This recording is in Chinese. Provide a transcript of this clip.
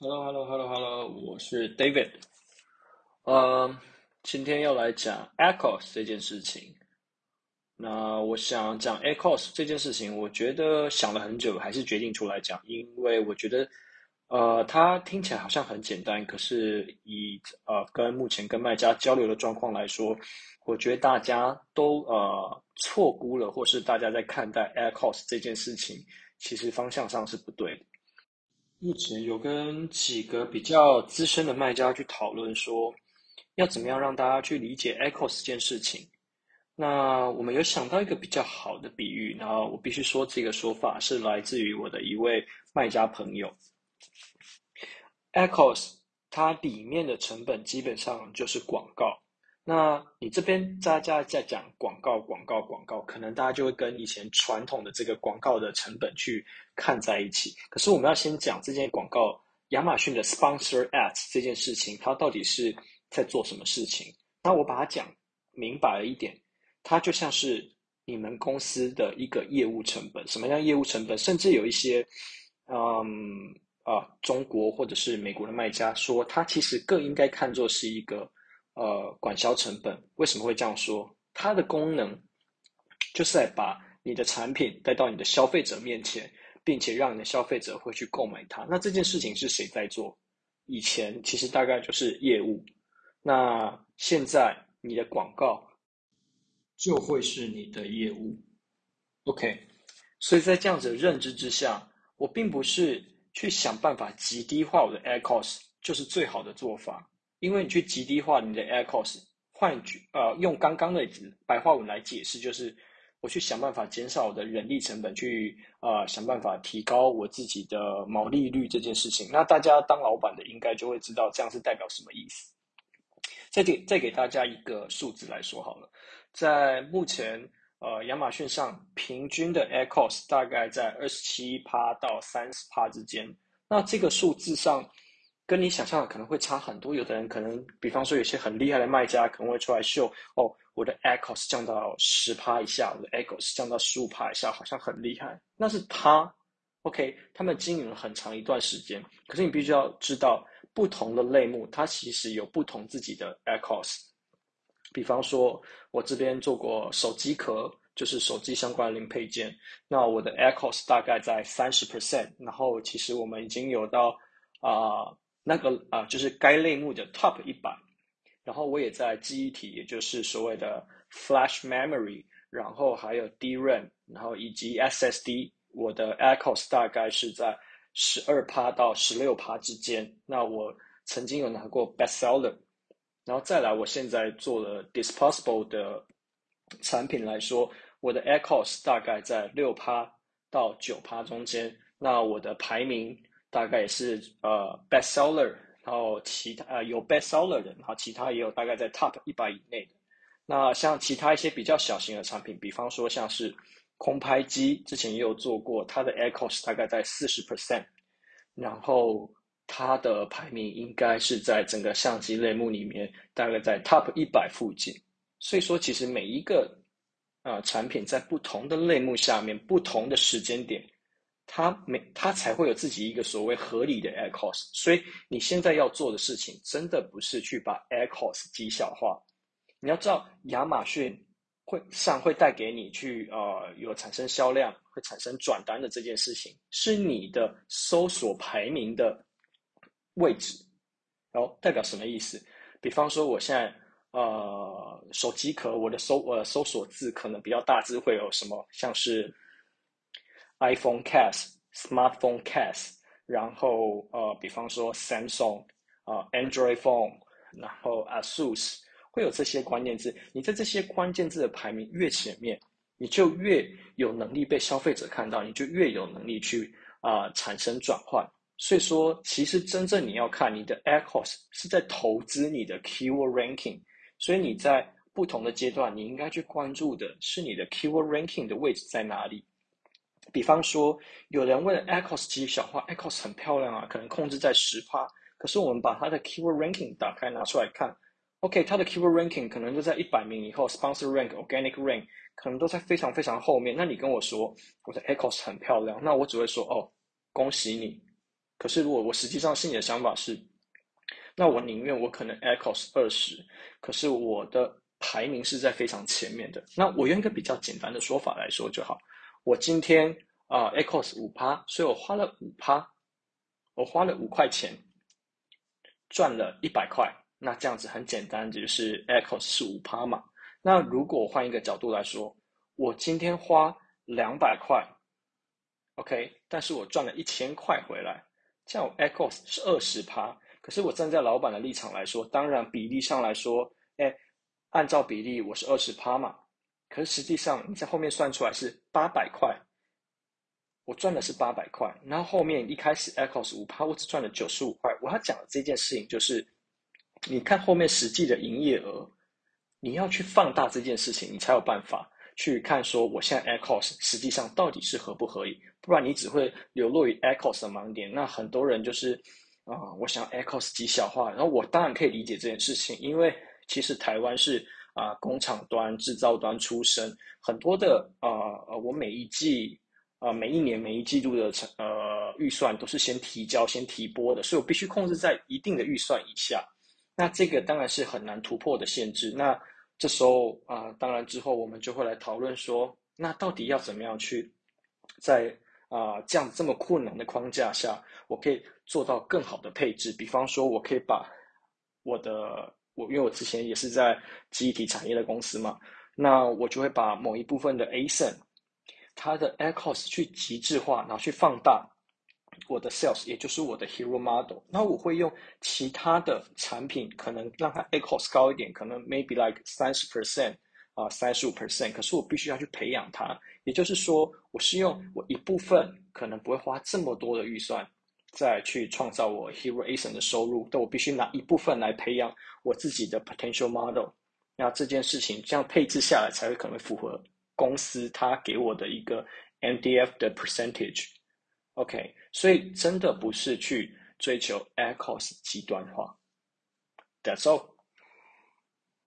Hello，Hello，Hello，Hello，我是 David。呃，今天要来讲 ACoS 这件事情。那我想讲 ACoS 这件事情，我觉得想了很久，还是决定出来讲，因为我觉得，呃，它听起来好像很简单，可是以呃跟目前跟卖家交流的状况来说，我觉得大家都呃错估了，或是大家在看待 ACoS 这件事情，其实方向上是不对的。目前有跟几个比较资深的卖家去讨论说，要怎么样让大家去理解 Echos 这件事情。那我们有想到一个比较好的比喻，然后我必须说这个说法是来自于我的一位卖家朋友。Echos 它里面的成本基本上就是广告。那你这边大家在讲广告，广告，广告，可能大家就会跟以前传统的这个广告的成本去看在一起。可是我们要先讲这件广告，亚马逊的 Sponsor Ads 这件事情，它到底是在做什么事情？那我把它讲明白了一点，它就像是你们公司的一个业务成本。什么样业务成本？甚至有一些，嗯啊，中国或者是美国的卖家说，它其实更应该看作是一个。呃，管销成本为什么会这样说？它的功能就是在把你的产品带到你的消费者面前，并且让你的消费者会去购买它。那这件事情是谁在做？以前其实大概就是业务，那现在你的广告就会是你的业务。OK，所以在这样子的认知之下，我并不是去想办法极低化我的 AirCost，就是最好的做法。因为你去极低化你的 AirCost，换句呃用刚刚的白话文来解释，就是我去想办法减少我的人力成本，去呃想办法提高我自己的毛利率这件事情。那大家当老板的应该就会知道这样是代表什么意思。再给再给大家一个数字来说好了，在目前呃亚马逊上平均的 AirCost 大概在二十七趴到三十趴之间。那这个数字上。跟你想象的可能会差很多。有的人可能，比方说有些很厉害的卖家，可能会出来秀哦，我的 ACoS 降到十趴以下，我的 ACoS 降到十五趴以下，好像很厉害。那是他，OK，他们经营了很长一段时间。可是你必须要知道，不同的类目，它其实有不同自己的 ACoS。比方说，我这边做过手机壳，就是手机相关的零配件，那我的 ACoS 大概在三十 percent。然后其实我们已经有到啊。那个啊、就是该类目的 Top 一百，然后我也在记忆体，也就是所谓的 Flash Memory，然后还有 DRAM，然后以及 SSD，我的 ACoS 大概是在十二趴到十六趴之间。那我曾经有拿过 Best Seller，然后再来，我现在做了 Disposable 的产品来说，我的 ACoS 大概在六趴到九趴中间。那我的排名。大概也是呃 best seller，然后其他呃有 best seller 的，然后其他也有大概在 top 一百以内的。那像其他一些比较小型的产品，比方说像是空拍机，之前也有做过，它的 ACoS 大概在四十 percent，然后它的排名应该是在整个相机类目里面大概在 top 一百附近。所以说，其实每一个呃产品在不同的类目下面，不同的时间点。它没，它才会有自己一个所谓合理的 air cost，。所以你现在要做的事情，真的不是去把 air cost 极小化。你要知道，亚马逊会上会带给你去呃有产生销量、会产生转单的这件事情，是你的搜索排名的位置。然后代表什么意思？比方说，我现在呃手机壳，我的搜呃搜索字可能比较大字，会有什么像是。iPhone case、Smartphone case，然后呃，比方说 Samsung 啊、呃、Android phone，然后 ASUS 会有这些关键字。你在这些关键字的排名越前面，你就越有能力被消费者看到，你就越有能力去啊、产生转换。所以说，其实真正你要看你的 ACoS 是在投资你的 Keyword Ranking。所以你在不同的阶段，你应该去关注的是你的 Keyword Ranking 的位置在哪里。比方说，有人问 echos 几小化，ACoS 很漂亮啊，可能控制在十趴。可是我们把它的 Keyword Ranking 打开拿出来看，OK，它的 Keyword Ranking 可能就在一百名以后，Sponsor Rank、Organic Rank 可能都在非常非常后面。那你跟我说我的 echos 很漂亮，那我只会说哦，恭喜你，可是如果我实际上心里的想法是，那我宁愿我可能 echos 二十，可是我的排名是在非常前面的。那我用一个比较简单的说法来说就好，我今天啊 ACoS 五趴，所以我花了五趴，我花了五块钱，赚了一百块。那这样子很简单，就是 ACoS 是五趴嘛。那如果换一个角度来说，我今天花两百块，OK，但是我赚了一千块回来，这样我 ACoS 是二十趴。可是我站在老板的立场来说，当然比例上来说，哎，按照比例我是二十趴嘛。可是实际上你在后面算出来是八百块，我赚的是八百块。然后后面一开始 ACoS 五趴，我只赚了九十五块。我要讲的这件事情就是。你看后面实际的营业额，你要去放大这件事情，你才有办法去看说我现在 ACoS 实际上到底是合不合理，不然你只会流落于 ACoS 的盲点。那很多人就是啊、我想 ACoS 极小化，然后我当然可以理解这件事情，因为其实台湾是啊、工厂端、制造端出身，很多的啊呃我每一季啊、呃、每一年每一季度的呃预算都是先提交、先提拨的，所以我必须控制在一定的预算以下。那这个当然是很难突破的限制。那这时候啊、当然之后我们就会来讨论说，那到底要怎么样去在啊、这样这么困难的框架下，我可以做到更好的配置。比方说，我可以把我的我，因为我之前也是在记忆体产业的公司嘛，那我就会把某一部分的 ASIN 它的 ACoS 去极致化，然后去放大。我的 sales 也就是我的 hero model，那我会用其他的产品，可能让它 ACoS 高一点，可能 maybe like 三十 percent 啊，三十五 percent，可是我必须要去培养它。也就是说，我是用我一部分可能不会花这么多的预算，再去创造我 hero ASIN 的收入，但我必须拿一部分来培养我自己的 potential model。那这件事情这样配置下来，才会可能符合公司他给我的一个 MDF 的 percentage。OK，所以真的不是去追求 ACoS 极端化。That's all.